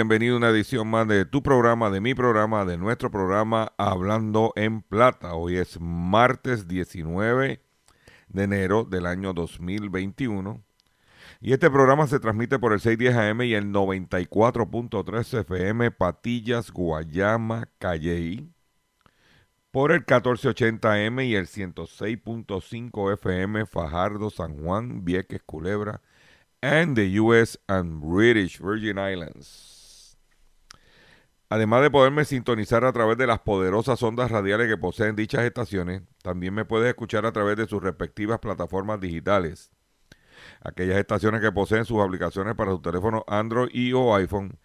Bienvenido a una edición más de tu programa, de mi programa, de nuestro programa Hablando en Plata. Hoy es martes 19 de enero del año 2021 y este programa se transmite por el 610 AM y el 94.3 FM Patillas, Guayama, Calley, por el 1480 AM y el 106.5 FM Fajardo, San Juan, Vieques, Culebra, and the US and British Virgin Islands. Además de poderme sintonizar a través de las poderosas ondas radiales que poseen dichas estaciones, también me puedes escuchar a través de sus respectivas plataformas digitales. Aquellas estaciones que poseen sus aplicaciones para su teléfono Android y o iPhone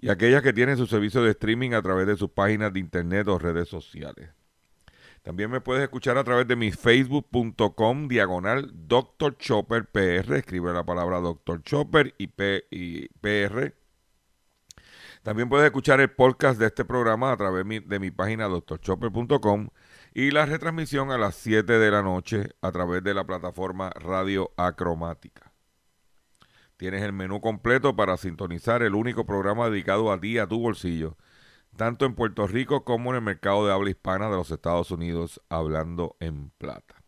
y aquellas que tienen su servicio de streaming a través de sus páginas de internet o redes sociales. También me puedes escuchar a través de mi facebook.com diagonal Dr. Chopper PR. Escribe la palabra Dr. Chopper y, P y PR. También puedes escuchar el podcast de este programa a través de mi página drchopper.com y la retransmisión a las 7 de la noche a través de la plataforma Radio Acromática. Tienes el menú completo para sintonizar el único programa dedicado a ti, a tu bolsillo, tanto en Puerto Rico como en el mercado de habla hispana de los Estados Unidos, hablando en plata.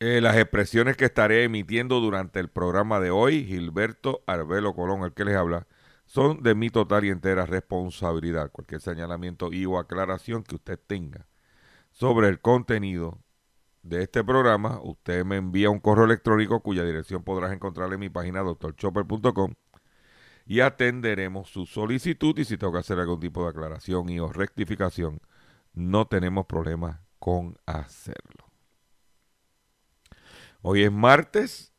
Eh, las expresiones que estaré emitiendo durante el programa de hoy, Gilberto Arbelo Colón, el que les habla, son de mi total y entera responsabilidad. Cualquier señalamiento y o aclaración que usted tenga sobre el contenido de este programa, usted me envía un correo electrónico cuya dirección podrás encontrar en mi página drchopper.com y atenderemos su solicitud y si tengo que hacer algún tipo de aclaración y o rectificación, no tenemos problema con hacerlo. Hoy es martes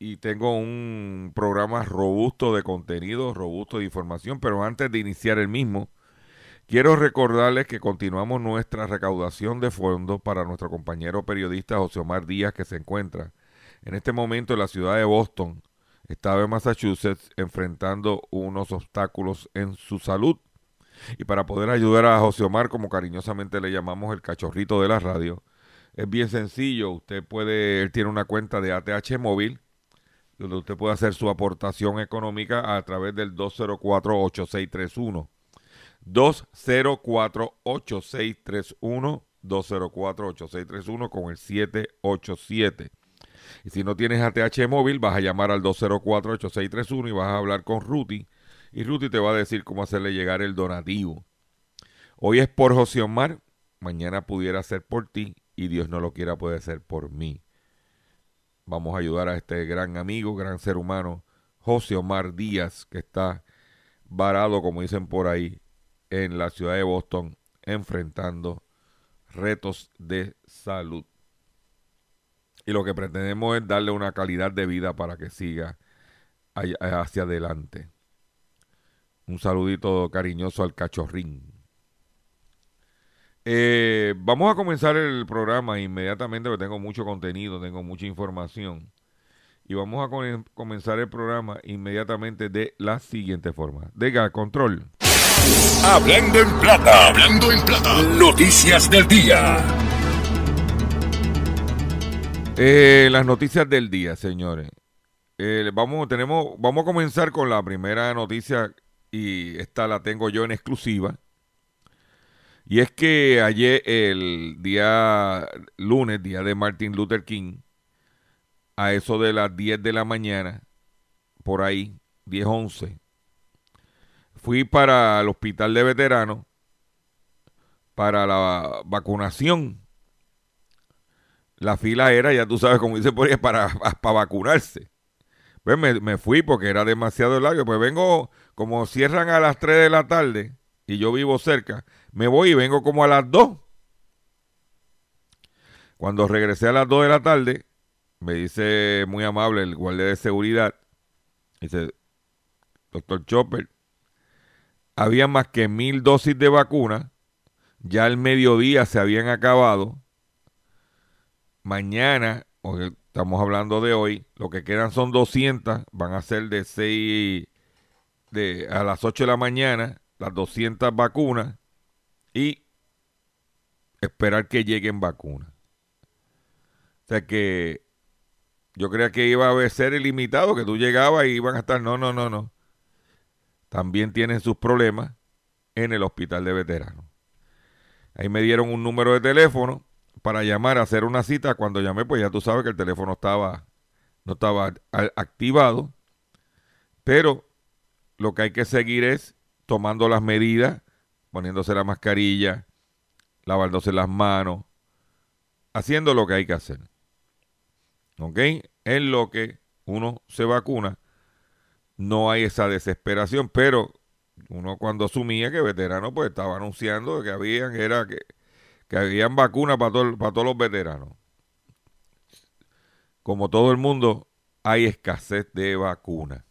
y tengo un programa robusto de contenido, robusto de información, pero antes de iniciar el mismo, quiero recordarles que continuamos nuestra recaudación de fondos para nuestro compañero periodista José Omar Díaz, que se encuentra en este momento en la ciudad de Boston, estado de Massachusetts, enfrentando unos obstáculos en su salud. Y para poder ayudar a José Omar, como cariñosamente le llamamos el cachorrito de la radio, es bien sencillo. Usted puede, él tiene una cuenta de ATH móvil, donde usted puede hacer su aportación económica a través del 204-8631. 204-8631. 204-8631 con el 787. Y si no tienes ATH móvil, vas a llamar al 204-8631 y vas a hablar con Ruti. Y Ruti te va a decir cómo hacerle llegar el donativo. Hoy es por José Omar, mañana pudiera ser por ti y Dios no lo quiera puede ser por mí. Vamos a ayudar a este gran amigo, gran ser humano, José Omar Díaz, que está varado, como dicen por ahí, en la ciudad de Boston, enfrentando retos de salud. Y lo que pretendemos es darle una calidad de vida para que siga hacia adelante. Un saludito cariñoso al cachorrín. Eh, vamos a comenzar el programa inmediatamente porque tengo mucho contenido, tengo mucha información. Y vamos a comenzar el programa inmediatamente de la siguiente forma. Diga, control. Hablando en plata, hablando en plata. Noticias del día. Eh, las noticias del día, señores. Eh, vamos, tenemos, vamos a comenzar con la primera noticia y esta la tengo yo en exclusiva. Y es que ayer, el día lunes, día de Martin Luther King, a eso de las 10 de la mañana, por ahí, 10, 11, fui para el hospital de veteranos para la vacunación. La fila era, ya tú sabes, como dice por ahí, para, para vacunarse. Pues me, me, fui porque era demasiado largo. Pues vengo, como cierran a las 3 de la tarde y yo vivo cerca, me voy y vengo como a las 2. Cuando regresé a las 2 de la tarde, me dice muy amable el guardia de seguridad, dice, doctor Chopper, había más que mil dosis de vacuna, ya al mediodía se habían acabado, mañana, estamos hablando de hoy, lo que quedan son 200, van a ser de 6 de, a las 8 de la mañana, las 200 vacunas y esperar que lleguen vacunas. O sea que yo creía que iba a ser ilimitado, que tú llegabas y iban a estar. No, no, no, no. También tienen sus problemas en el hospital de veteranos. Ahí me dieron un número de teléfono para llamar a hacer una cita. Cuando llamé, pues ya tú sabes que el teléfono estaba, no estaba activado. Pero lo que hay que seguir es tomando las medidas, poniéndose la mascarilla, lavándose las manos, haciendo lo que hay que hacer. ¿Ok? En lo que uno se vacuna, no hay esa desesperación, pero uno cuando asumía que veterano pues estaba anunciando que habían, era que, que habían vacunas para, para todos los veteranos. Como todo el mundo, hay escasez de vacunas.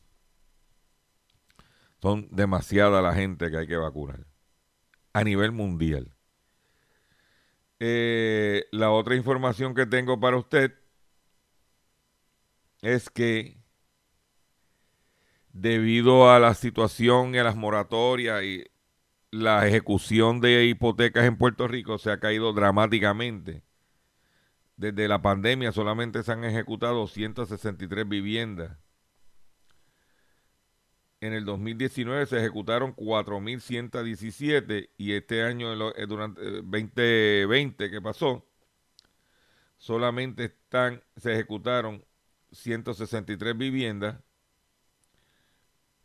Son demasiada la gente que hay que vacunar a nivel mundial. Eh, la otra información que tengo para usted es que debido a la situación y a las moratorias y la ejecución de hipotecas en Puerto Rico se ha caído dramáticamente. Desde la pandemia solamente se han ejecutado 163 viviendas. En el 2019 se ejecutaron 4.117 y este año, durante el 2020 que pasó, solamente están, se ejecutaron 163 viviendas,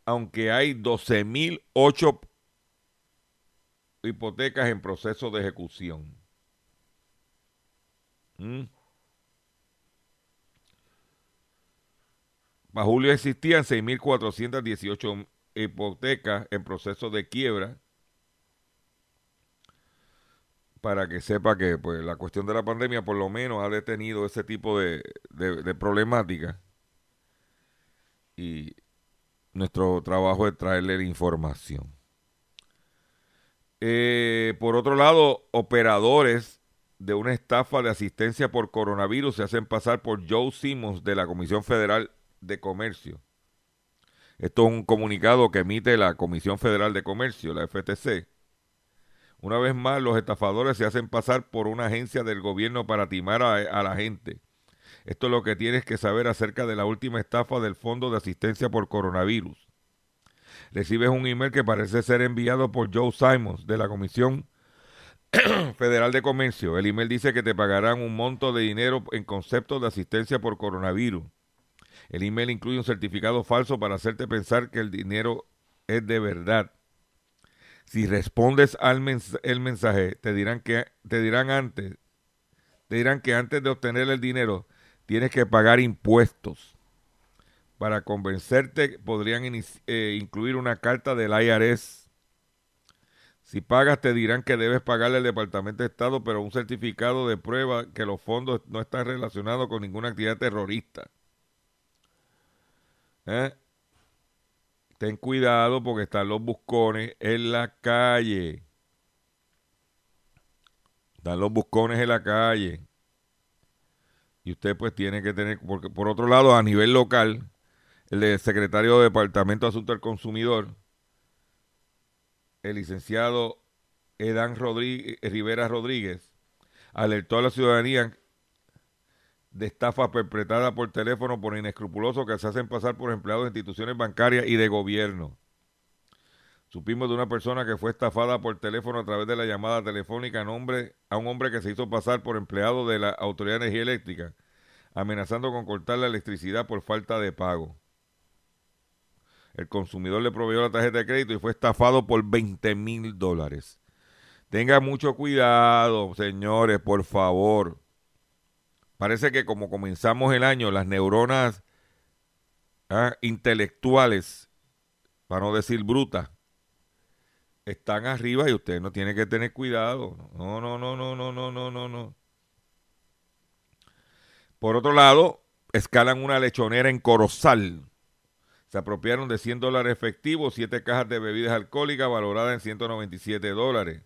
aunque hay 12.008 hipotecas en proceso de ejecución. ¿Mm? Para julio existían 6.418 hipotecas en proceso de quiebra. Para que sepa que pues, la cuestión de la pandemia por lo menos ha detenido ese tipo de, de, problemática. Y nuestro trabajo es traerle la información. Eh, por otro lado, operadores de una estafa de asistencia por coronavirus se hacen pasar por Joe Simmons de la Comisión Federal de Comercio. Esto es un comunicado que emite la Comisión Federal de Comercio, la FTC. Una vez más, los estafadores se hacen pasar por una agencia del gobierno para timar a, la gente. Esto es lo que tienes que saber acerca de la última estafa del Fondo de Asistencia por Coronavirus. Recibes un email que parece ser enviado por Joe Simons de la Comisión Federal de Comercio. El email dice que te pagarán un monto de dinero en concepto de asistencia por coronavirus. El email incluye un certificado falso para hacerte pensar que el dinero es de verdad. Si respondes al el mensaje, te dirán que te dirán antes, te dirán que antes de obtener el dinero tienes que pagar impuestos. Para convencerte podrían eh, incluir una carta del IRS. Si pagas te dirán que debes pagarle al Departamento de Estado, pero un certificado de prueba que los fondos no están relacionados con ninguna actividad terrorista. ¿Eh? Ten cuidado porque están los buscones en la calle. Están los buscones en la calle. Y usted pues tiene que tener, porque por otro lado, a nivel local, el secretario de Departamento de Asuntos del Consumidor, el licenciado Edan Rodríguez, Rivera Rodríguez, alertó a la ciudadanía de estafa perpetrada por teléfono por inescrupulosos que se hacen pasar por empleados de instituciones bancarias y de gobierno. Supimos de una persona que fue estafada por teléfono a través de la llamada telefónica a, nombre, a un hombre que se hizo pasar por empleado de la Autoridad de Energía Eléctrica, amenazando con cortar la electricidad por falta de pago. El consumidor le proveyó la tarjeta de crédito y fue estafado por 20 mil dólares. Tenga mucho cuidado, señores, por favor. Parece que como comenzamos el año, las neuronas ah, intelectuales, para no decir brutas, están arriba y usted no tiene que tener cuidado. No, no, no, no, no, no, no, no, no. Por otro lado, escalan una lechonera en Corozal. Se apropiaron de 100 dólares efectivos, 7 cajas de bebidas alcohólicas valoradas en 197 dólares.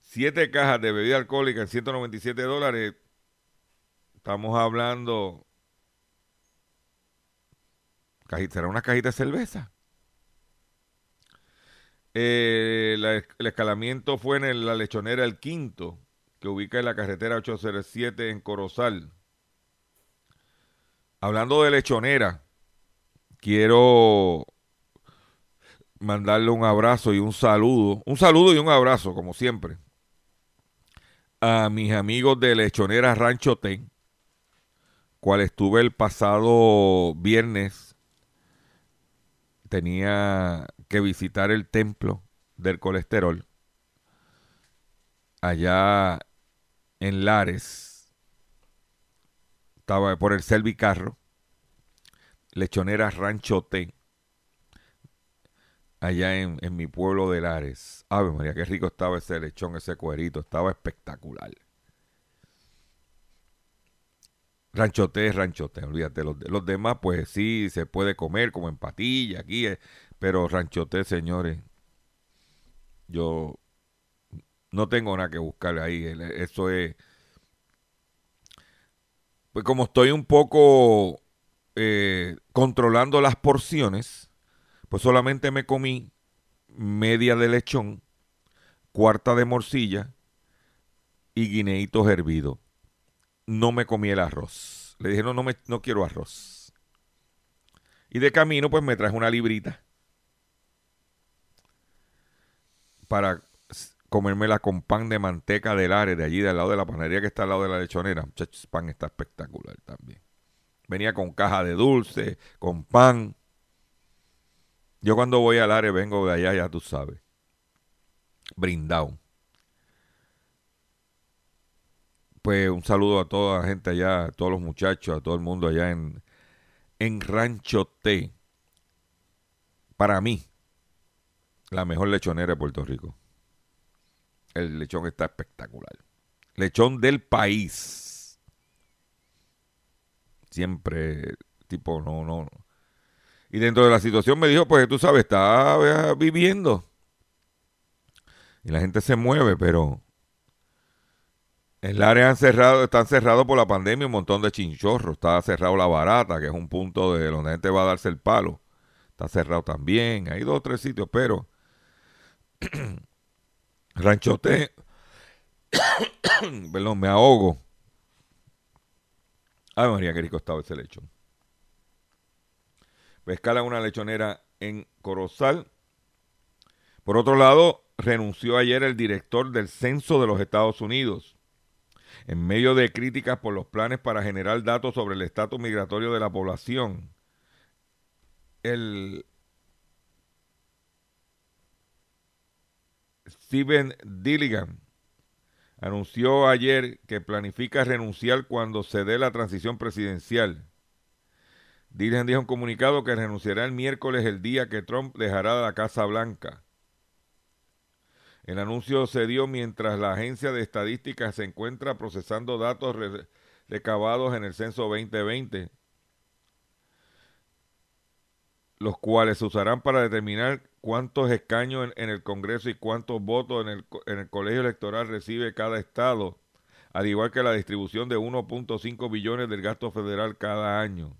7 cajas de bebida alcohólica en 197 dólares. Estamos hablando. ¿Será una cajita de cerveza? Eh, el escalamiento fue en la lechonera El Quinto, que ubica en la carretera 807 en Corozal. Hablando de lechonera, quiero mandarle un abrazo y un saludo. Un saludo y un abrazo, como siempre, a mis amigos de Lechonera Rancho Ten, cual estuve el pasado viernes. Tenía que visitar el templo del colesterol allá en Lares. Estaba por el Selvicarro, Lechonera Rancho T, allá en, en, mi pueblo de Lares. Ave María, qué rico estaba ese lechón, ese cuerito, estaba espectacular. Ranchote, ranchote, olvídate. Los, los demás, pues sí, se puede comer como en patilla, aquí, eh, pero ranchote, señores, yo no tengo nada que buscar ahí. Eso es. Pues como estoy un poco eh, controlando las porciones, pues solamente me comí media de lechón, cuarta de morcilla y guineitos hervidos. No me comí el arroz. Le dije, no, no, me, no quiero arroz. Y de camino, pues me traje una librita para comérmela con pan de manteca del área de allí, del lado de la panadería que está al lado de la lechonera. Muchachos, pan está espectacular también. Venía con caja de dulce, con pan. Yo cuando voy al área vengo de allá, ya tú sabes. Brindado. Pues un saludo a toda la gente allá, a todos los muchachos, a todo el mundo allá en, en Rancho T. Para mí, la mejor lechonera de Puerto Rico. El lechón está espectacular. Lechón del país. Siempre, tipo, no, no. Y dentro de la situación me dijo, pues tú sabes, está viviendo. Y la gente se mueve, pero el área han cerrado, están cerrados por la pandemia un montón de chinchorros. Está cerrado la barata, que es un punto de donde la gente va a darse el palo. Está cerrado también. Hay dos o tres sitios, pero Ranchote, perdón, me ahogo. Ay, María, qué rico estaba ese lechón. Pescala una lechonera en Corozal. Por otro lado, renunció ayer el director del Censo de los Estados Unidos. En medio de críticas por los planes para generar datos sobre el estatus migratorio de la población, el Steven Dilligan anunció ayer que planifica renunciar cuando se dé la transición presidencial. Dilligan dijo en un comunicado que renunciará el miércoles el día que Trump dejará la Casa Blanca. El anuncio se dio mientras la agencia de estadísticas se encuentra procesando datos recabados en el censo 2020, los cuales se usarán para determinar cuántos escaños en, el Congreso y cuántos votos en el, en el colegio electoral recibe cada estado, al igual que la distribución de 1.5 billones del gasto federal cada año.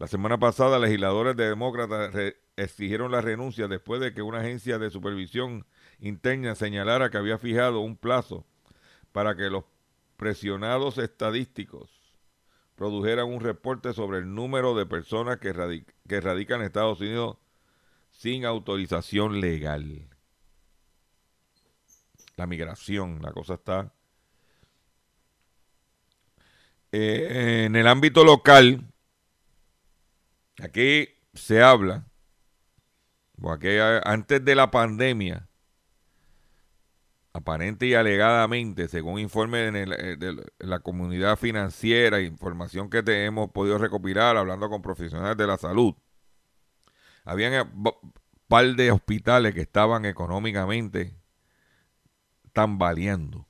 La semana pasada, legisladores de demócratas exigieron la renuncia después de que una agencia de supervisión interna señalara que había fijado un plazo para que los presionados estadísticos produjeran un reporte sobre el número de personas que, radican en Estados Unidos sin autorización legal. La migración, la cosa está Eh, en el ámbito local, aquí se habla, porque antes de la pandemia, aparente y alegadamente, según informe eh, de la comunidad financiera, información que te hemos podido recopilar hablando con profesionales de la salud, habían un par de hospitales que estaban económicamente tambaleando.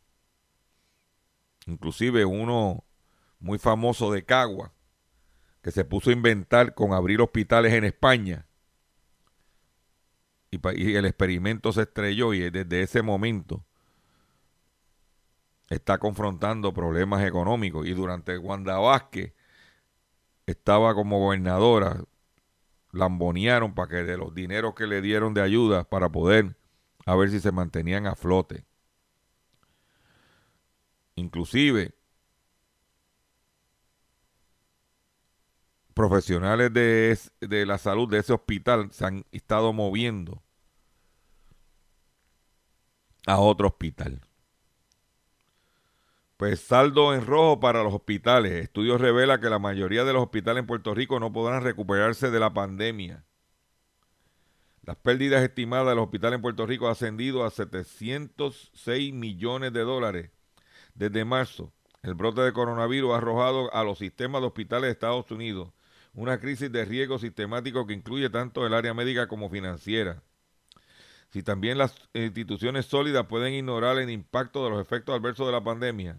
Inclusive uno muy famoso de Cagua, que se puso a inventar con abrir hospitales en España. Y, el experimento se estrelló y desde ese momento está confrontando problemas económicos. Y durante Wanda Vázquez estaba como gobernadora, lambonearon para que de los dineros que le dieron de ayuda para poder a ver si se mantenían a flote. Inclusive profesionales de, de, la salud de ese hospital se han estado moviendo a otro hospital. Pues saldo en rojo para los hospitales. Estudios revela que la mayoría de los hospitales en Puerto Rico no podrán recuperarse de la pandemia. Las pérdidas estimadas de los hospitales en Puerto Rico han ascendido a 706 millones de dólares desde marzo. El brote de coronavirus ha arrojado a los sistemas de hospitales de Estados Unidos una crisis de riesgo sistemático que incluye tanto el área médica como financiera. Si también las instituciones sólidas pueden ignorar el impacto de los efectos adversos de la pandemia,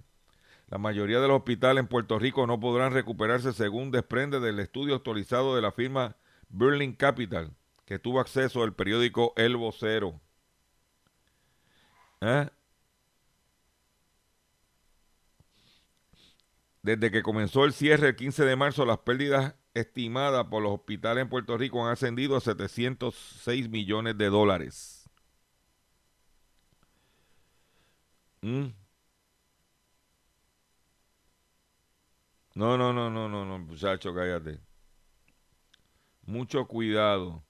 la mayoría de los hospitales en Puerto Rico no podrán recuperarse según desprende del estudio actualizado de la firma Berlin Capital, que tuvo acceso al periódico El Vocero. ¿Eh? Desde que comenzó el cierre el 15 de marzo, las pérdidas estimadas por los hospitales en Puerto Rico han ascendido a 706 millones de dólares. ¿Mm? No, no, no, no, no, no, muchacho, cállate. Mucho cuidado.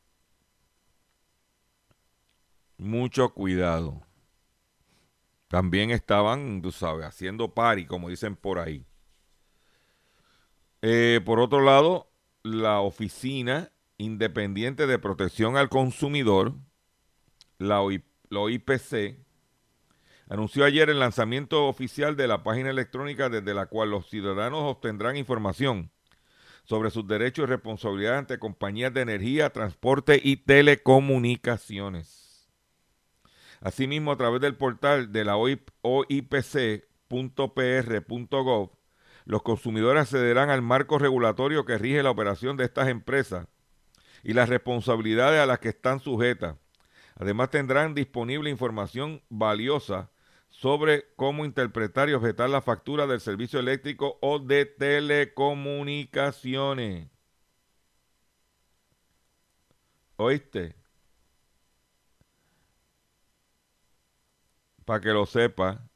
Mucho cuidado. También estaban, tú sabes, haciendo pari, como dicen por ahí. Eh, por otro lado, la Oficina Independiente de Protección al Consumidor, la, OIPC, anunció ayer el lanzamiento oficial de la página electrónica desde la cual los ciudadanos obtendrán información sobre sus derechos y responsabilidades ante compañías de energía, transporte y telecomunicaciones. Asimismo, a través del portal de la OIPC.pr.gov, los consumidores accederán al marco regulatorio que rige la operación de estas empresas y las responsabilidades a las que están sujetas. Además tendrán disponible información valiosa sobre cómo interpretar y objetar la factura del servicio eléctrico o de telecomunicaciones. ¿Oíste? Para que lo sepa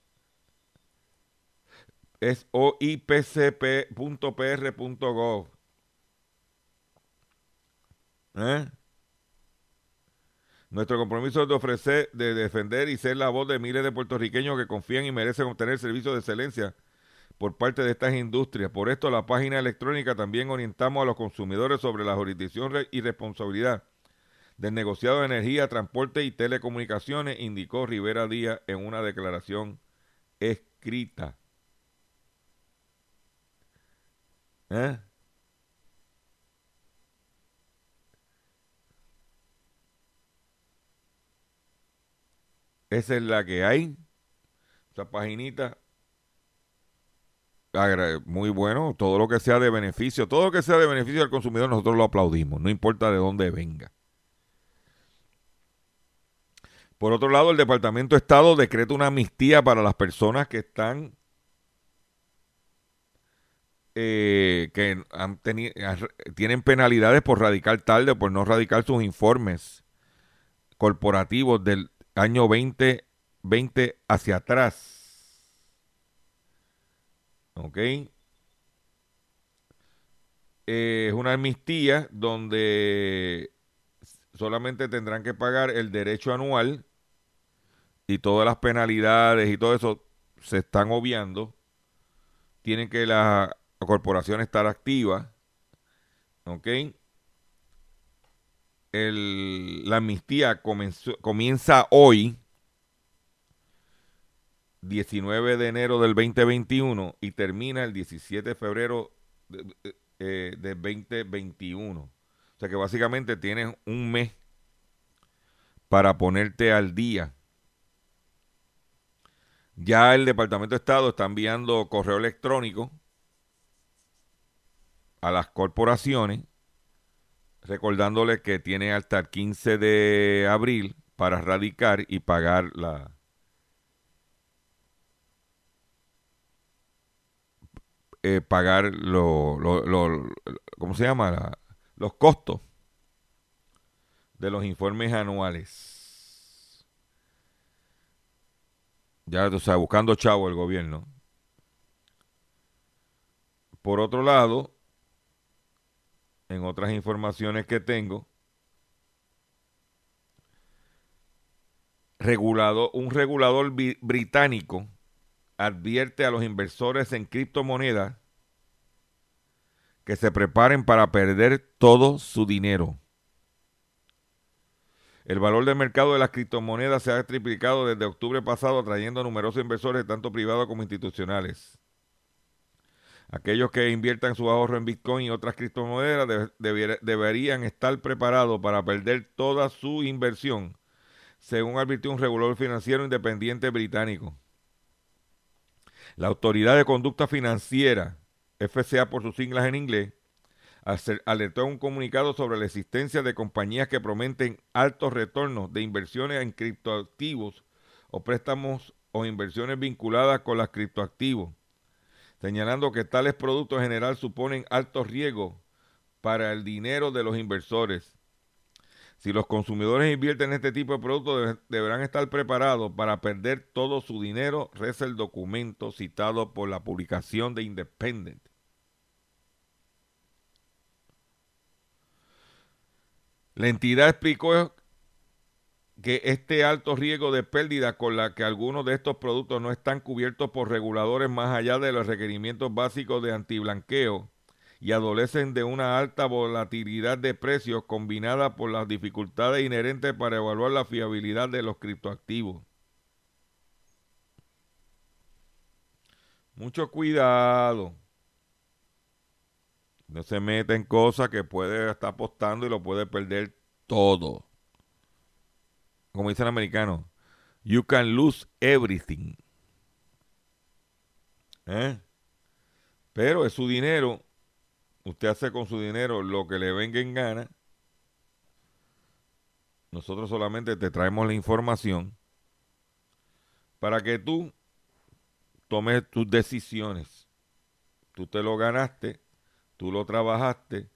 es oipcp.pr.gov. ¿Eh? Nuestro compromiso es de ofrecer, de defender y ser la voz de miles de puertorriqueños que confían y merecen obtener servicios de excelencia por parte de estas industrias. Por esto, la página electrónica también orientamos a los consumidores sobre la jurisdicción y responsabilidad del negociado de energía, transporte y telecomunicaciones, indicó Rivera Díaz en una declaración escrita. ¿Eh? Esa es la que hay. Esa paginita. Muy bueno. Todo lo que sea de beneficio, todo lo que sea de beneficio al consumidor, nosotros lo aplaudimos. No importa de dónde venga. Por otro lado, el Departamento de Estado decreta una amnistía para las personas que están eh, que han tienen penalidades por radicar tarde o por no radicar sus informes corporativos del año 2020 hacia atrás. ¿Ok? Eh, es una amnistía donde solamente tendrán que pagar el derecho anual y todas las penalidades y todo eso se están obviando. Tienen que la corporación estar activa. ¿Ok? la amnistía comienza hoy, 19 de enero del 2021, y termina el 17 de febrero de, 2021. Eh, o sea que básicamente tienes un mes para ponerte al día. Ya el Departamento de Estado está enviando correo electrónico a las corporaciones recordándole que tiene hasta el 15 de abril para radicar y pagar la eh, pagar lo, lo, ¿cómo se llama? los costos de los informes anuales. Ya, o sea, buscando chavo el gobierno. Por otro lado, en otras informaciones que tengo, regulado, un regulador británico advierte a los inversores en criptomonedas que se preparen para perder todo su dinero. El valor del mercado de las criptomonedas se ha triplicado desde octubre pasado, atrayendo a numerosos inversores, tanto privados como institucionales. Aquellos que inviertan su ahorro en Bitcoin y otras criptomonedas deberían estar preparados para perder toda su inversión, según advirtió un regulador financiero independiente británico. La Autoridad de Conducta Financiera, FCA por sus siglas en inglés, alertó un comunicado sobre la existencia de compañías que prometen altos retornos de inversiones en criptoactivos o préstamos o inversiones vinculadas con los criptoactivos señalando que tales productos en general suponen alto riesgo para el dinero de los inversores. Si los consumidores invierten en este tipo de productos, deberán estar preparados para perder todo su dinero, reza el documento citado por la publicación de Independent. La entidad explicó que este alto riesgo de pérdida con la que algunos de estos productos no están cubiertos por reguladores más allá de los requerimientos básicos de antiblanqueo y adolecen de una alta volatilidad de precios combinada por las dificultades inherentes para evaluar la fiabilidad de los criptoactivos. Mucho cuidado. No se meta en cosas que puede estar apostando y lo puede perder todo como dice el americano, you can lose everything. ¿Eh? Pero es su dinero. Usted hace con su dinero lo que le venga en gana. Nosotros solamente te traemos la información para que tú tomes tus decisiones. Tú te lo ganaste, tú lo trabajaste,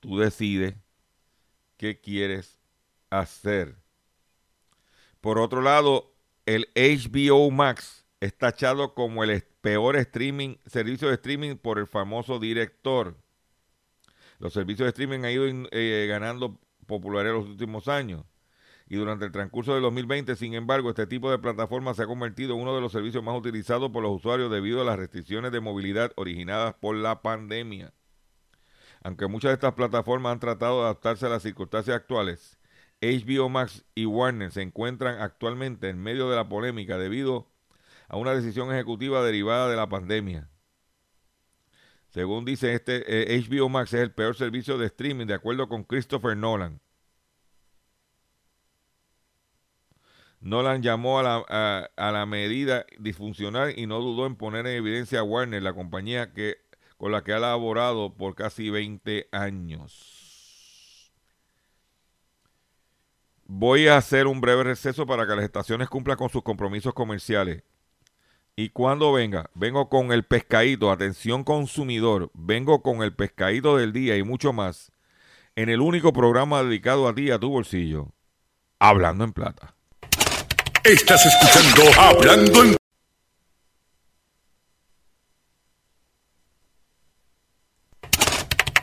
tú decides qué quieres hacer. Por otro lado, el HBO Max es tachado como el peor streaming, servicio de streaming por el famoso director. Los servicios de streaming han ido eh, ganando popularidad en los últimos años. Y durante el transcurso del 2020, sin embargo, este tipo de plataforma se ha convertido en uno de los servicios más utilizados por los usuarios debido a las restricciones de movilidad originadas por la pandemia. Aunque muchas de estas plataformas han tratado de adaptarse a las circunstancias actuales, HBO Max y Warner se encuentran actualmente en medio de la polémica debido a una decisión ejecutiva derivada de la pandemia. Según dice este, HBO eh, Max es el peor servicio de streaming de acuerdo con Christopher Nolan. Nolan llamó a la, a la, medida disfuncional y no dudó en poner en evidencia a Warner, la compañía que, con la que ha laborado por casi 20 años. Voy a hacer un breve receso para que las estaciones cumplan con sus compromisos comerciales. Y cuando venga, vengo con el pescadito, atención consumidor, vengo con el pescadito del día y mucho más en el único programa dedicado a ti, a tu bolsillo, Hablando en Plata. Estás escuchando Hablando en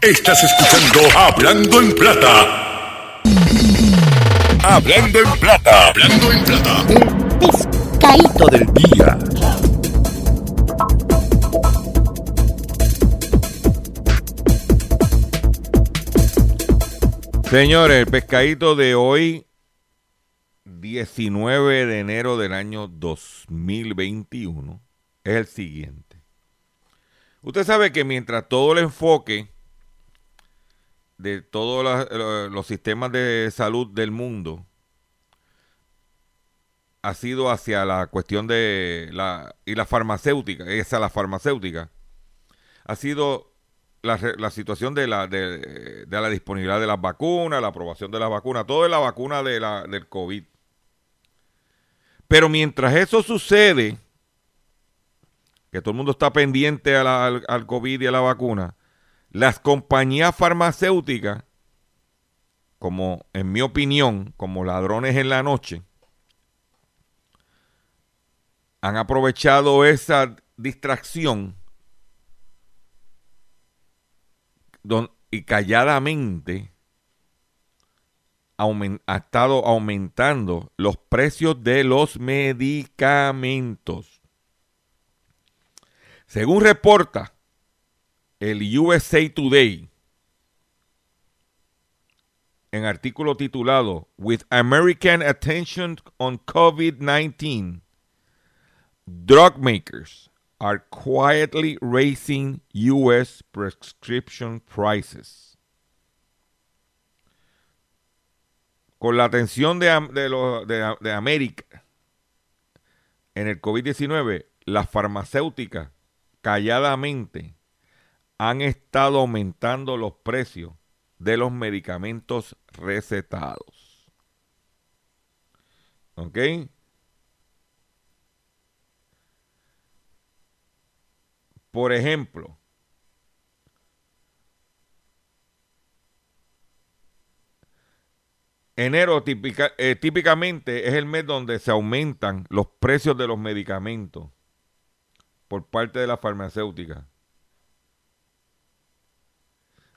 Estás escuchando Hablando en Plata. Hablando en plata. Hablando en plata. El pescadito del día. Señores, el pescadito de hoy, 19 de enero del año 2021, es el siguiente. Usted sabe que mientras todo el enfoque de todos los sistemas de salud del mundo ha sido hacia la cuestión de la y la farmacéutica, esa la farmacéutica, ha sido la, la situación de la, de, la disponibilidad de las vacunas, la aprobación de las vacunas, todo es la vacuna de la, del COVID. Pero mientras eso sucede, que todo el mundo está pendiente al, al COVID y a la vacuna, las compañías farmacéuticas, como en mi opinión, como ladrones en la noche, han aprovechado esa distracción y calladamente ha estado aumentando los precios de los medicamentos. Según reporta el USA Today, en artículo titulado With American Attention on COVID-19, Drug Makers are quietly raising U.S. prescription prices. Con la atención de, de, de América en el COVID-19, las farmacéuticas calladamente han estado aumentando los precios de los medicamentos recetados. ¿Ok? Por ejemplo, enero eh, típicamente es el mes donde se aumentan los precios de los medicamentos por parte de la farmacéutica.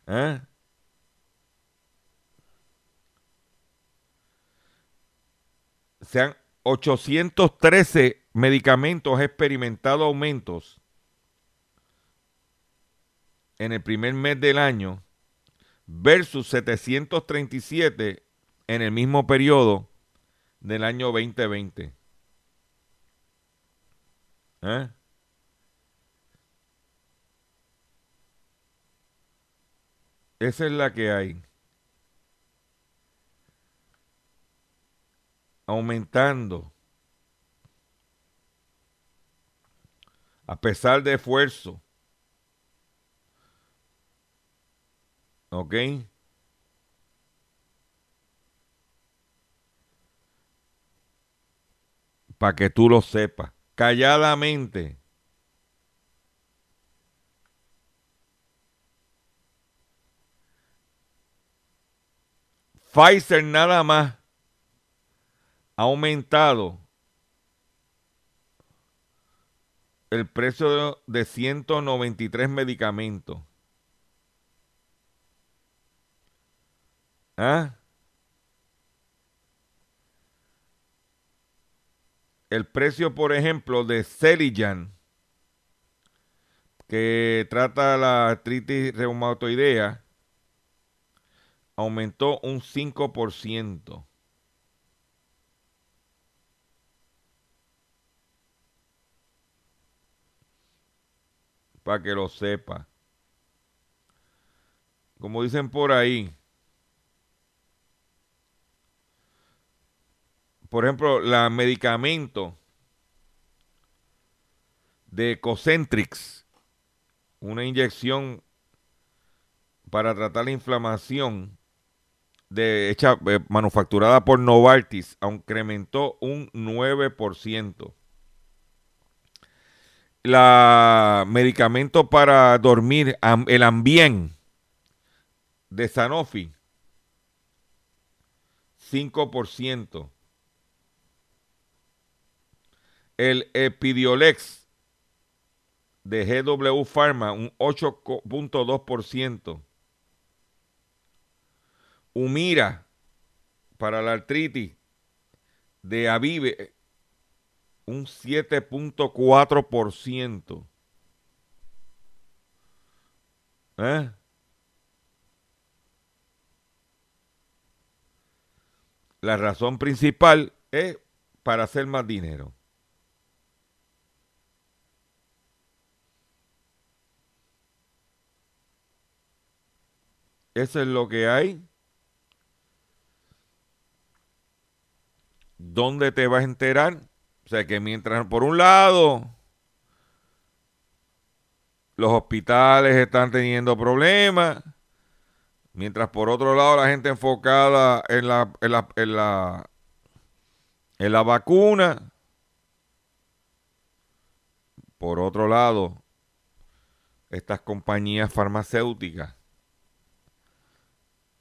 ¿Eh? Se han 813 medicamentos experimentado aumentos en el primer mes del año versus 737 en el mismo periodo del año 2020. ¿Eh? Esa es la que hay. Aumentando. A pesar de esfuerzo ¿Ok? Para que tú lo sepas. Calladamente. Pfizer nada más ha aumentado el precio de 193 medicamentos. ¿Ah? El precio, por ejemplo, de Celijan, que trata la artritis reumatoidea, aumentó un 5%. Para que lo sepa. Como dicen por ahí, por ejemplo, la medicamento de Cocentrix, una inyección para tratar la inflamación de, hecha, eh, manufacturada por Novartis, incrementó un 9%. La medicamento para dormir, el Ambien de Sanofi, 5% el Epidiolex de GW Pharma, un 8.2%. Humira para la artritis de Avive, un 7.4%. ¿Eh? la razón principal es para hacer más dinero. Eso es lo que hay. ¿Dónde te vas a enterar? O sea que mientras por un lado los hospitales están teniendo problemas, mientras por otro lado la gente enfocada en la, en la, en la, en la vacuna, por otro lado, estas compañías farmacéuticas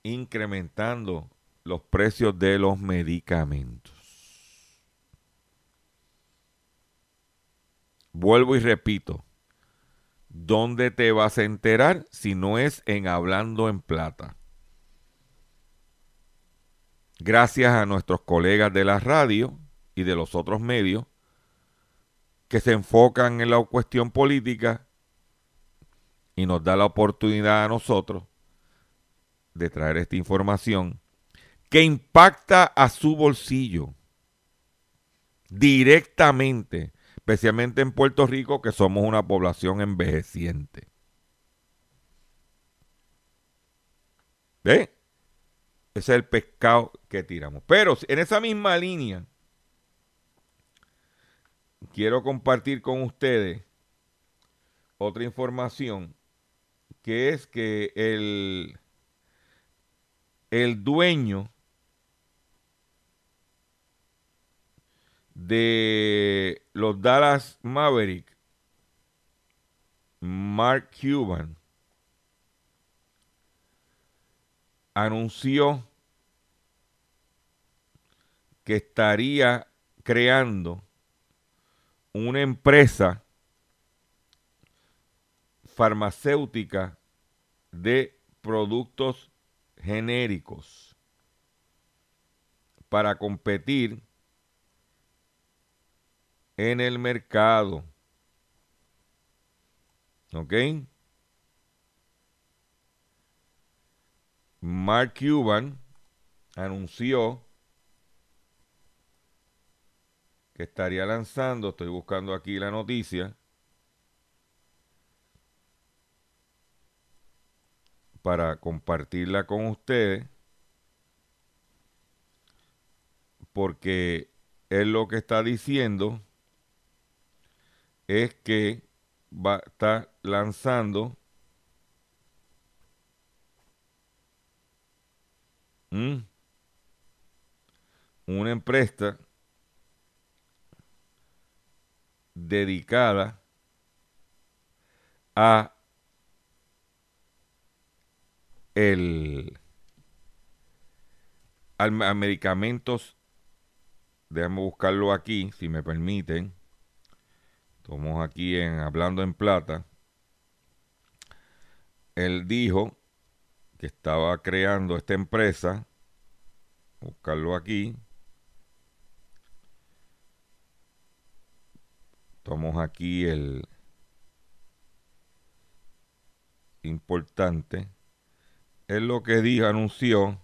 incrementando los precios de los medicamentos. Vuelvo y repito, ¿dónde te vas a enterar si no es en Hablando en Plata? Gracias a nuestros colegas de la radio y de los otros medios que se enfocan en la cuestión política y nos da la oportunidad a nosotros de traer esta información que impacta a su bolsillo directamente, especialmente en Puerto Rico, que somos una población envejeciente. ¿Ve? Ese es el pescado que tiramos. Pero en esa misma línea, quiero compartir con ustedes otra información, que es que el el dueño de los Dallas Maverick, Mark Cuban, anunció que estaría creando una empresa farmacéutica de productos genéricos para competir en el mercado. ¿Ok? Mark Cuban anunció que estaría lanzando, estoy buscando aquí la noticia, para compartirla con ustedes porque él lo que está diciendo es que va a estar lanzando una empresa dedicada a el, a medicamentos, déjame buscarlo aquí, si me permiten. Estamos aquí en Hablando en Plata. Él dijo que estaba creando esta empresa. Buscarlo aquí. Tomamos aquí el importante es lo que dijo, anunció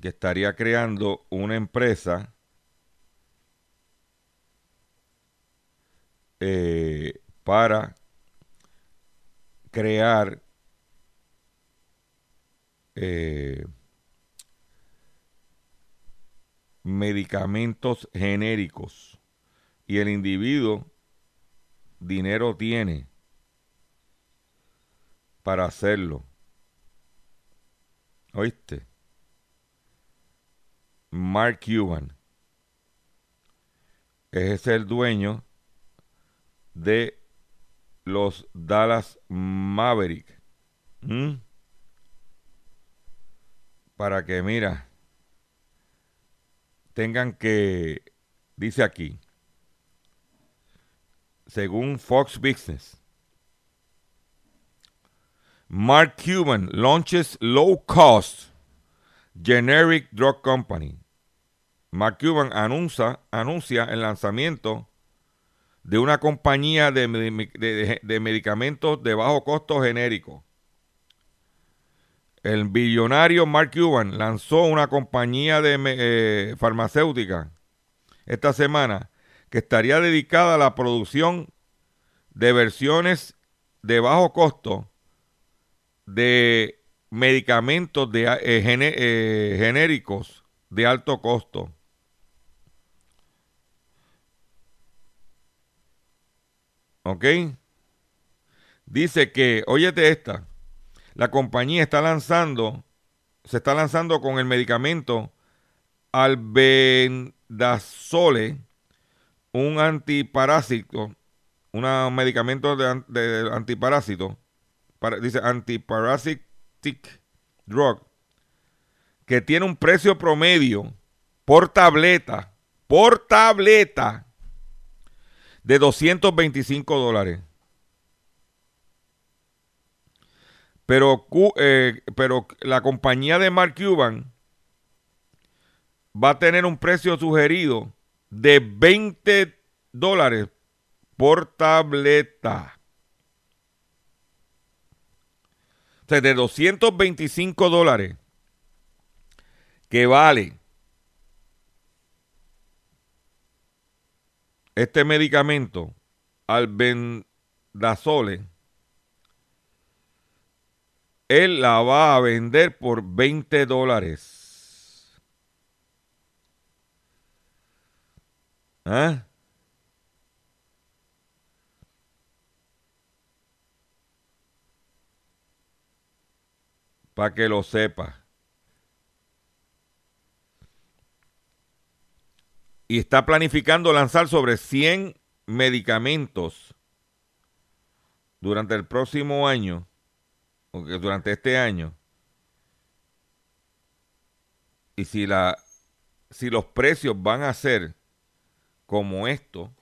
que estaría creando una empresa eh, para crear eh, medicamentos genéricos y el individuo dinero tiene para hacerlo. ¿Oíste? Mark Cuban es el dueño de los Dallas Maverick. Para que, mira, tengan que, dice aquí, según Fox Business, Mark Cuban launches low cost generic drug company. Mark Cuban anuncia, anuncia el lanzamiento de una compañía de, medicamentos de bajo costo genérico. el billonario Mark Cuban lanzó una compañía de eh, farmacéutica esta semana que estaría dedicada a la producción de versiones de bajo costo de medicamentos de, eh, eh, genéricos de alto costo. ¿Ok? Dice que, óyete esta, la compañía está lanzando, se está lanzando con el medicamento albendazole, un antiparásito, un medicamento de, antiparásito, dice antiparasitic drug, que tiene un precio promedio por tableta, por tableta, de 225 dólares. Pero, eh, pero la compañía de Mark Cuban va a tener un precio sugerido de 20 dólares por tableta. O sea, de 225 dólares que vale este medicamento al albendazole él la va a vender por 20 dólares. ¿Ah? Para que lo sepa. Y está planificando lanzar sobre 100 medicamentos durante el próximo año durante este año, y si, la, si los precios van a ser como esto,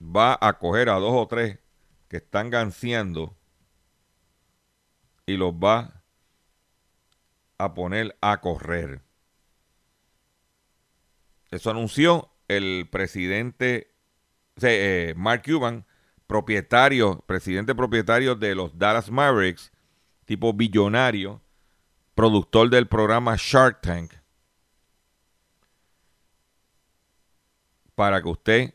va a coger a dos o tres que están ganseando y los va a poner a correr. Eso anunció el presidente eh, Mark Cuban propietario, presidente propietario de los Dallas Mavericks, tipo billonario, productor del programa Shark Tank, para que usted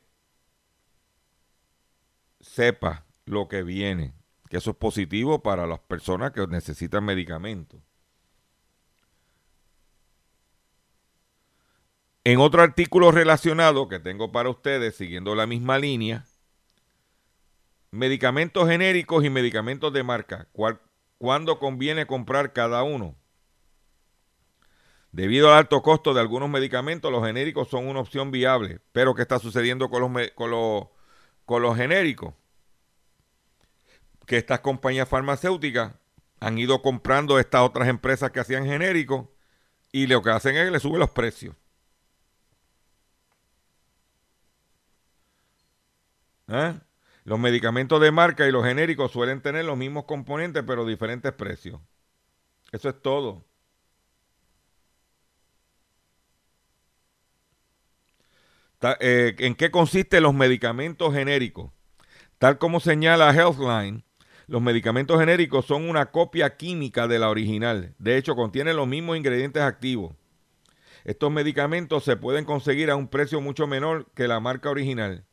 sepa lo que viene, que eso es positivo para las personas que necesitan medicamentos. En otro artículo relacionado que tengo para ustedes, siguiendo la misma línea, medicamentos genéricos y medicamentos de marca. ¿Cuándo conviene comprar cada uno? Debido al alto costo de algunos medicamentos, los genéricos son una opción viable. Pero ¿qué está sucediendo con los, con los, con los genéricos? Que estas compañías farmacéuticas han ido comprando estas otras empresas que hacían genéricos y lo que hacen es que le suben los precios. ¿Eh? Los medicamentos de marca y los genéricos suelen tener los mismos componentes pero diferentes precios. Eso es todo. Eh, ¿En qué consisten los medicamentos genéricos? Tal como señala Healthline, los medicamentos genéricos son una copia química de la original. De hecho, contienen los mismos ingredientes activos. Estos medicamentos se pueden conseguir a un precio mucho menor que la marca original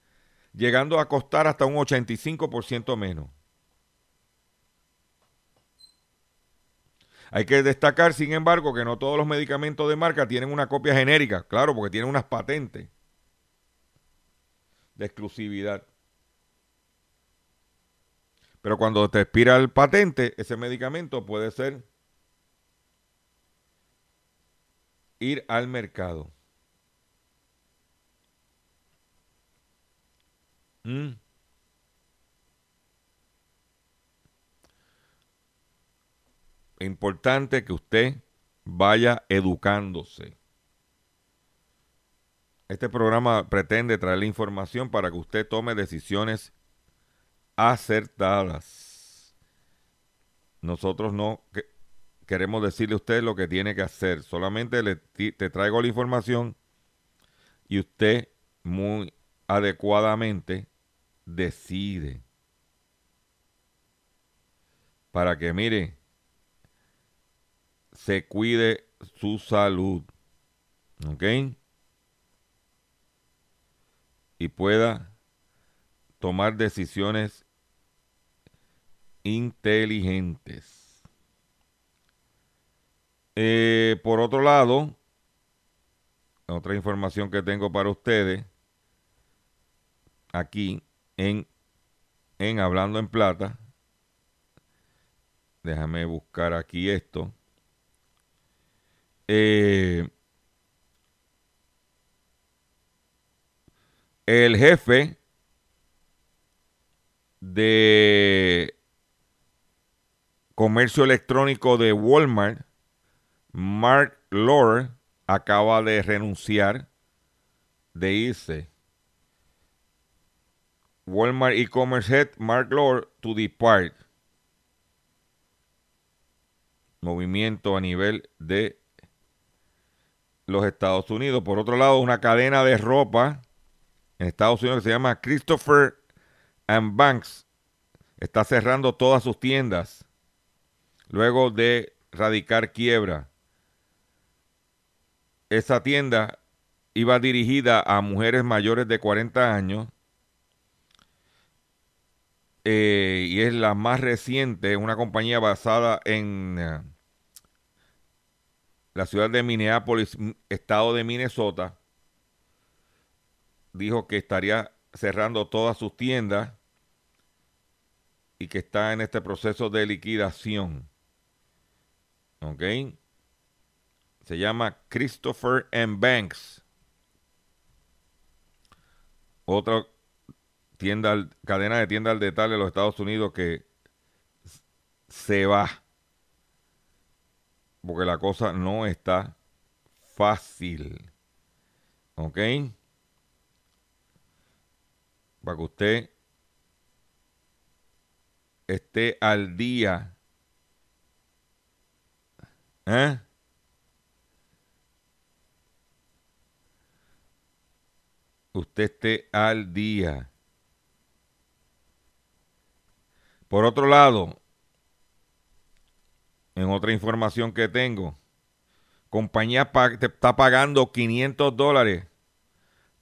llegando a costar hasta un 85% menos. Hay que destacar, sin embargo, que no todos los medicamentos de marca tienen una copia genérica, claro, porque tienen unas patentes de exclusividad. Pero cuando te expira el patente, ese medicamento puede ser ir al mercado. Mm. Importante que usted vaya educándose. Este programa pretende traerle información para que usted tome decisiones acertadas. Nosotros no queremos decirle a usted lo que tiene que hacer. Solamente le, te traigo la información y usted muy adecuadamente decide. Para que, mire, se cuide su salud. ¿Ok? Y pueda tomar decisiones inteligentes. Eh, por otro lado, otra información que tengo para ustedes aquí en, en Hablando en Plata. Déjame buscar aquí esto. Eh, el jefe de comercio electrónico de Walmart, Mark Lore, acaba de renunciar, de irse. Walmart e-commerce head Mark Lore to depart. Movimiento a nivel de los Estados Unidos. Por otro lado, una cadena de ropa en Estados Unidos que se llama Christopher and Banks está cerrando todas sus tiendas luego de radicar quiebra. Esa tienda iba dirigida a mujeres mayores de 40 años eh, y es la más reciente, una compañía basada en eh, la ciudad de Minneapolis, estado de Minnesota. Dijo que estaría cerrando todas sus tiendas y que está en este proceso de liquidación. ¿Ok? Se llama Christopher M. Banks. Otra tienda, cadena de tiendas al detalle de los Estados Unidos que se va. Porque la cosa no está fácil. ¿Ok? Para que usted esté al día. ¿Eh? usted esté al día. Por otro lado, en otra información que tengo, compañía te está pagando 500 dólares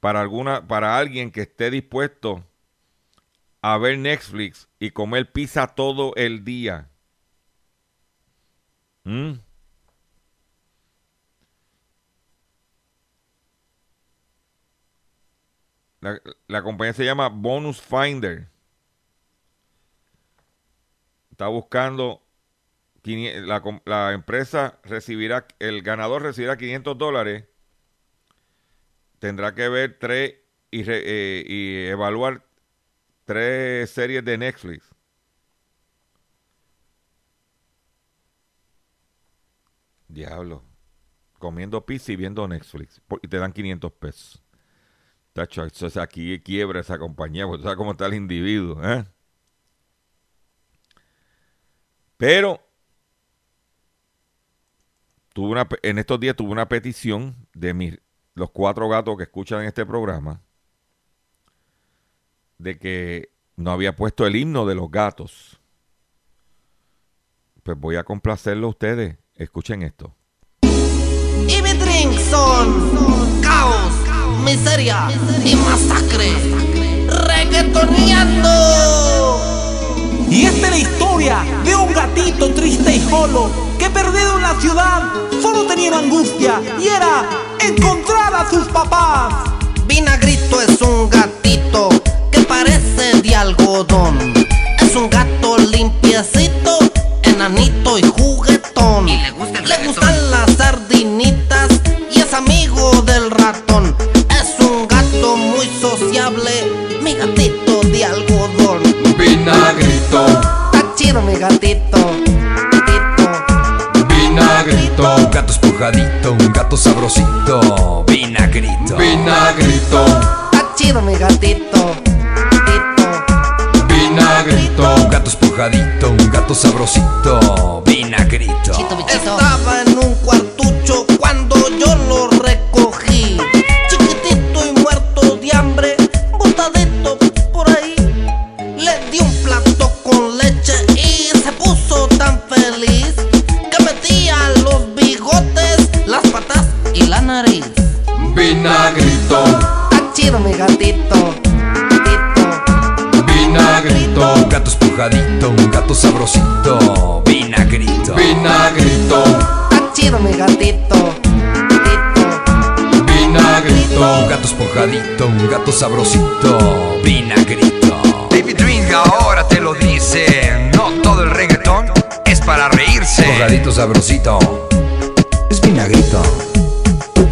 para, alguna, para alguien que esté dispuesto a ver Netflix y comer pizza todo el día. ¿Mm? La, compañía se llama Bonus Finder. Está buscando. La, empresa recibirá. El ganador recibirá 500 dólares. Tendrá que ver tres y, eh, y evaluar tres series de Netflix. Diablo. Comiendo pizza y viendo Netflix. Y te dan 500 pesos. Tacho, eso aquí quiebra esa compañía, porque tú sabes cómo está el individuo. ¿eh? Pero una, en estos días tuve una petición de mis, los cuatro gatos que escuchan este programa de que no había puesto el himno de los gatos. Pues voy a complacerlo a ustedes. Escuchen esto. Y mi drink son caos miseria y masacre. Reggaetoneando. Y esta es la historia de un gatito triste y solo que perdido en la ciudad solo tenía una angustia y era encontrar a sus papás. Vinagrito es un gatito que parece de algodón. Es un gato limpiecito, enanito y juguetón. le, le gustan las sardinitas y es amigo del ratón muy sociable, mi gatito de algodón. Vinagrito. Está chido mi gatito. Gatito. Vinagrito. Un gato espujadito, un gato sabrosito. Vinagrito. Vinagrito. Está chido mi gatito. Gatito. Vinagrito. Un gato espujadito, un gato sabrosito. Vinagrito. Estaba en un cuartucho nariz. Vinagrito. Está chido, mi gatito. Vinagrito. Gato espujadito, un gato sabrosito. Vinagrito. Vinagrito. Está chido, mi gatito. Vinagrito. Gato espujadito, un gato sabrosito. Vinagrito. David Drink ahora te lo dice. No todo el reggaetón es para reírse. Espujadito sabrosito. Es vinagrito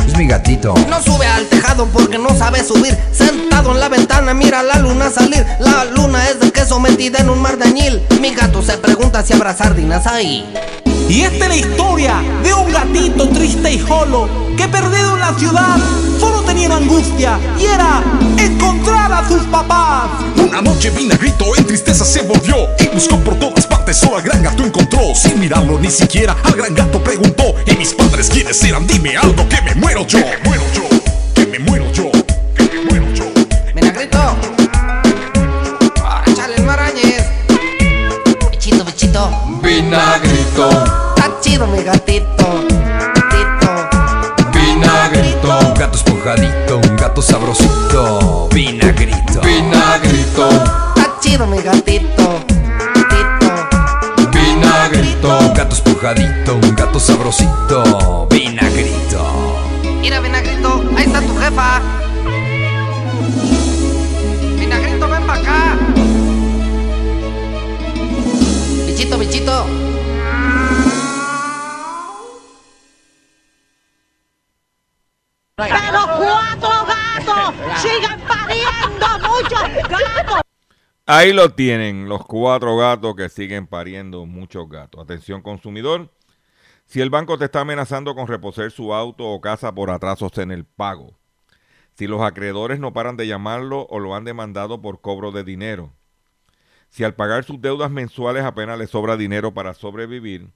es mi gatito. No sube al tejado porque no sabe subir. Sentado en la ventana, mira la luna salir. La luna es de queso metida en un mar de añil. Mi gato se pregunta si habrá sardinas ahí. Y esta es la historia de un gatito triste y jolo que perdido en la ciudad solo tenía una angustia y era encontrar a sus papás. Una noche vinagrito en tristeza se volvió y buscó por todas partes, solo al gran gato encontró. Sin mirarlo ni siquiera, al gran gato preguntó: ¿Y mis padres quiénes eran? Dime algo que me muero yo. Que me muero yo. Que me muero yo. Que me muero yo. Vinagrito. Vinagrito, Está chido mi gatito. Gatito. vinagrito, un gato espujadito, un gato sabrosito, vinagrito, vinagrito, Está chido mi gatito. Gatito. vinagrito, un gato espujadito, un gato sabrosito, vinagrito. Mira, Vinagrito, ahí está tu jefa. Bichito, bichito. Pero cuatro gatos sigan pariendo muchos gatos. Ahí lo tienen, los cuatro gatos que siguen pariendo muchos gatos. Atención consumidor, si el banco te está amenazando con reposer su auto o casa por atrasos en el pago, si los acreedores no paran de llamarlo o lo han demandado por cobro de dinero, si al pagar sus deudas mensuales apenas le sobra dinero para sobrevivir,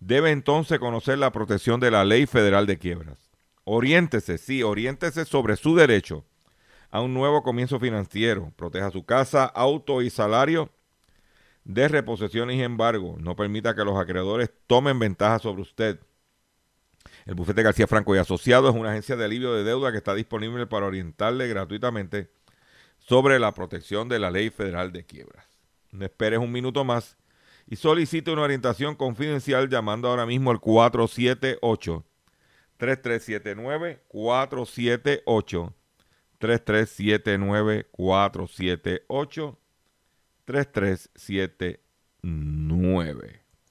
debe entonces conocer la protección de la Ley Federal de Quiebras. Oriéntese, sí, oriéntese sobre su derecho a un nuevo comienzo financiero. Proteja su casa, auto y salario de reposiciones y embargo. No permita que los acreedores tomen ventaja sobre usted. El bufete García Franco y Asociados es una agencia de alivio de deuda que está disponible para orientarle gratuitamente sobre la protección de la ley federal de quiebras. Esperes un minuto más y solicite una orientación confidencial llamando ahora mismo al 478 3379 478 3379 478 3379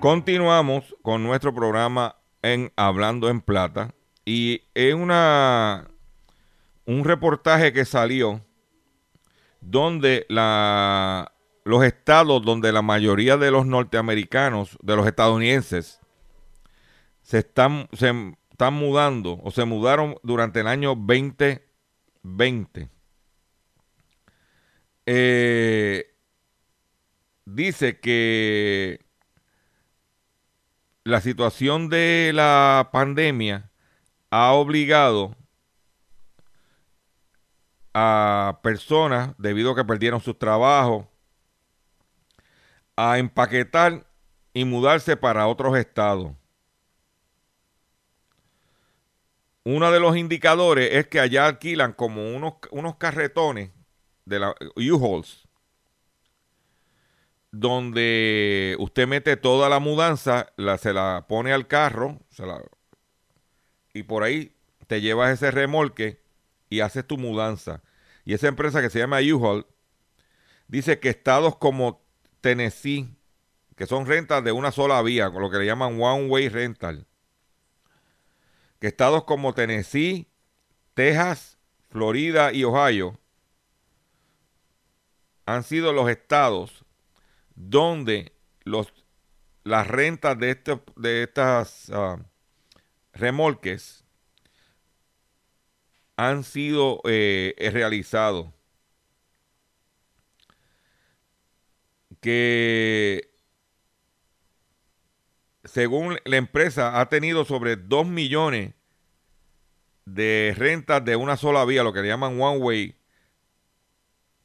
Continuamos con nuestro programa en Hablando en Plata y es una un reportaje que salió donde la, los estados donde la mayoría de los norteamericanos, de los estadounidenses, se están, se están mudando o se mudaron durante el año 2020. Eh, dice que la situación de la pandemia ha obligado a personas, debido a que perdieron sus trabajos, a empaquetar y mudarse para otros estados. Uno de los indicadores es que allá alquilan como unos, unos carretones de la U-Hauls, donde usted mete toda la mudanza, la, se la pone al carro se la, y por ahí te llevas ese remolque y haces tu mudanza. Y esa empresa que se llama U-Haul dice que estados como Tennessee, que son rentas de una sola vía, con lo que le llaman One Way Rental, que estados como Tennessee, Texas, Florida y Ohio han sido los estados donde los, las rentas de, este, de estas uh, remolques han sido eh, realizados. que según la empresa ha tenido sobre 2 millones de rentas de una sola vía, lo que le llaman one way,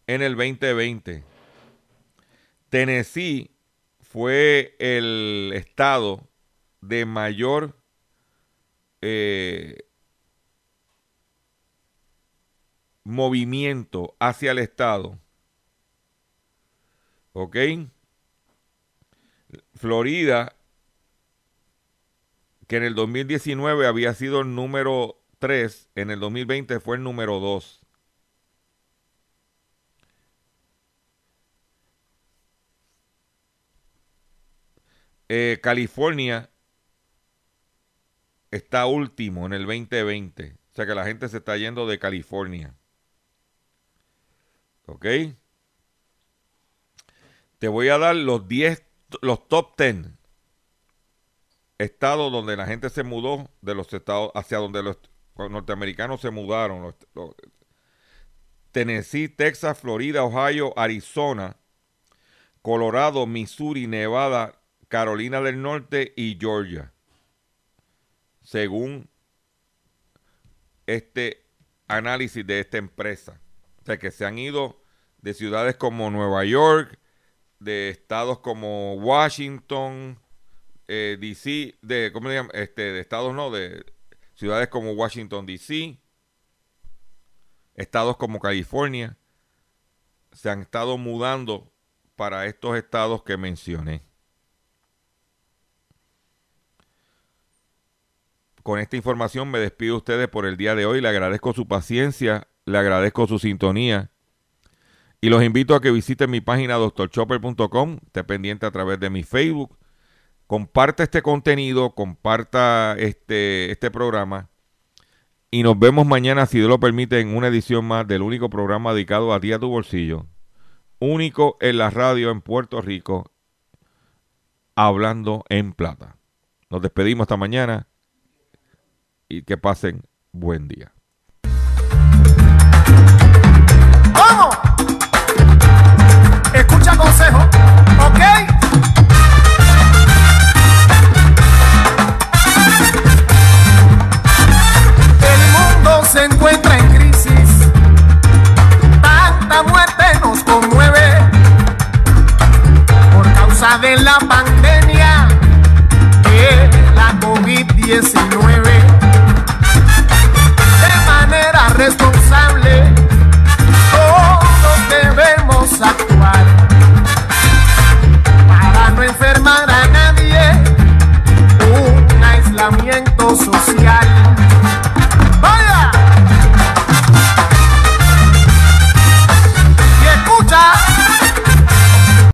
en el 2020. Tennessee fue el estado de mayor eh, movimiento hacia el estado. ¿Ok? Florida, que en el 2019 había sido el número 3, en el 2020 fue el número 2. Eh, California está último en el 2020. O sea que la gente se está yendo de California. ¿Ok? Te voy a dar los 10, los top 10 estados donde la gente se mudó de los estados hacia donde los norteamericanos se mudaron. Tennessee, Texas, Florida, Ohio, Arizona, Colorado, Missouri, Nevada, Carolina del Norte y Georgia. Según este análisis de esta empresa. O sea, que se han ido de ciudades como Nueva York, de estados como Washington, eh, DC, de. Este, de estados no, de ciudades como Washington, D.C., estados como California, se han estado mudando para estos estados que mencioné. Con esta información me despido de ustedes por el día de hoy. Le agradezco su paciencia, le agradezco su sintonía. Y los invito a que visiten mi página doctorchopper.com, esté pendiente a través de mi Facebook. Comparte este contenido, comparta este, este programa. Y nos vemos mañana, si Dios lo permite, en una edición más del único programa dedicado a ti a tu bolsillo. Único en la radio en Puerto Rico, hablando en plata. Nos despedimos esta mañana y que pasen buen día. ¡Vamos! Escucha consejo, ¿ok? El mundo se encuentra en crisis. Tanta muerte nos conmueve por causa de la pandemia de la COVID-19 responsabilidad.